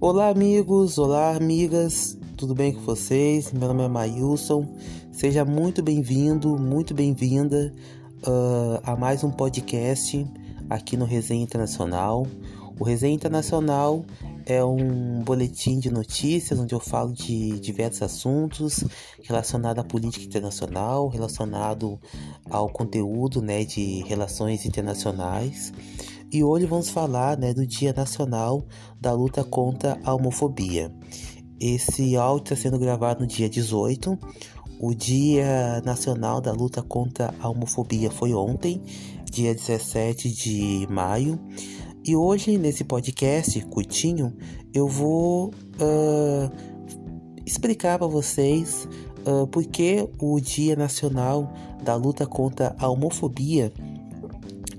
Olá, amigos, olá, amigas, tudo bem com vocês? Meu nome é Mailson, seja muito bem-vindo, muito bem-vinda uh, a mais um podcast aqui no Resenha Internacional. O Resenha Internacional é um boletim de notícias onde eu falo de diversos assuntos relacionados à política internacional, relacionado ao conteúdo né, de relações internacionais. E hoje vamos falar né, do Dia Nacional da Luta contra a Homofobia. Esse áudio está sendo gravado no dia 18. O Dia Nacional da Luta contra a Homofobia foi ontem, dia 17 de maio. E hoje, nesse podcast curtinho, eu vou uh, explicar para vocês uh, por que o Dia Nacional da Luta contra a Homofobia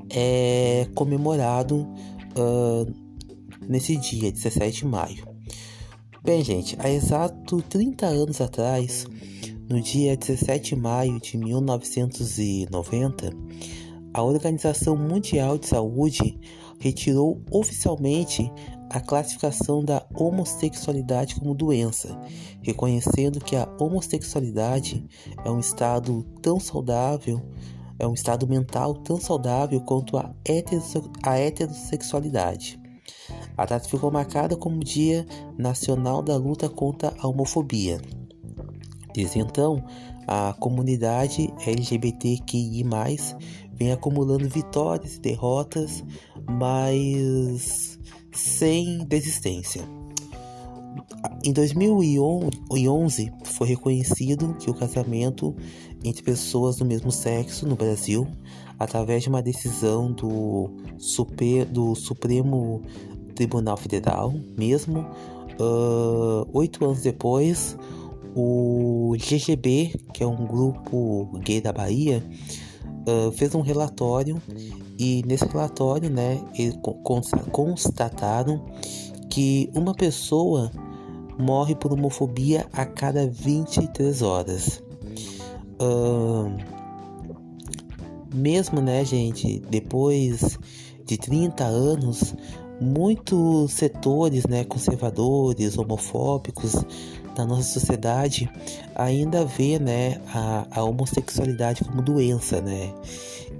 é comemorado uh, nesse dia, 17 de maio. Bem, gente, há exato 30 anos atrás, no dia 17 de maio de 1990, a Organização Mundial de Saúde retirou oficialmente a classificação da homossexualidade como doença, reconhecendo que a homossexualidade é um estado tão saudável é um estado mental tão saudável quanto a, a heterossexualidade. A data ficou marcada como Dia Nacional da Luta contra a Homofobia. Desde então, a comunidade LGBTQI+, vem acumulando vitórias e derrotas, mas sem desistência. Em 2011 foi reconhecido que o casamento entre pessoas do mesmo sexo no Brasil, através de uma decisão do, super, do Supremo Tribunal Federal, mesmo uh, oito anos depois, o GGB, que é um grupo gay da Bahia, uh, fez um relatório e nesse relatório, né, eles constataram que uma pessoa morre por homofobia a cada 23 horas. Uh, mesmo, né, gente, depois de 30 anos, muitos setores, né, conservadores, homofóbicos da nossa sociedade ainda vê, né, a, a homossexualidade como doença, né?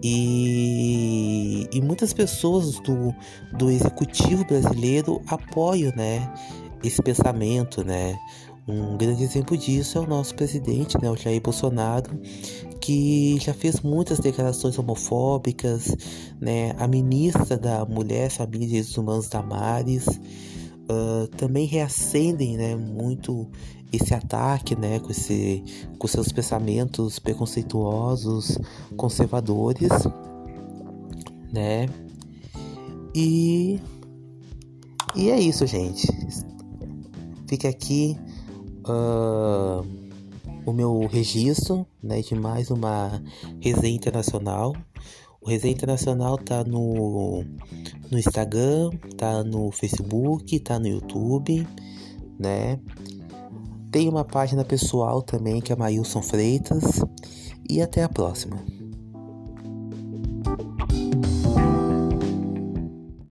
E, e muitas pessoas do, do executivo brasileiro apoiam, né, esse pensamento, né? Um grande exemplo disso é o nosso presidente, né, o Jair Bolsonaro, que já fez muitas declarações homofóbicas, né? A ministra da Mulher, Família e Direitos Humanos, Damares, uh, também reacendem, né, muito esse ataque, né, com, esse, com seus pensamentos preconceituosos, conservadores, né? E e é isso, gente. Fica aqui uh, o meu registro né, de mais uma resenha internacional. O Resenha Internacional tá no, no Instagram, tá no Facebook, tá no YouTube, né? Tem uma página pessoal também que é Mailson Freitas. E até a próxima.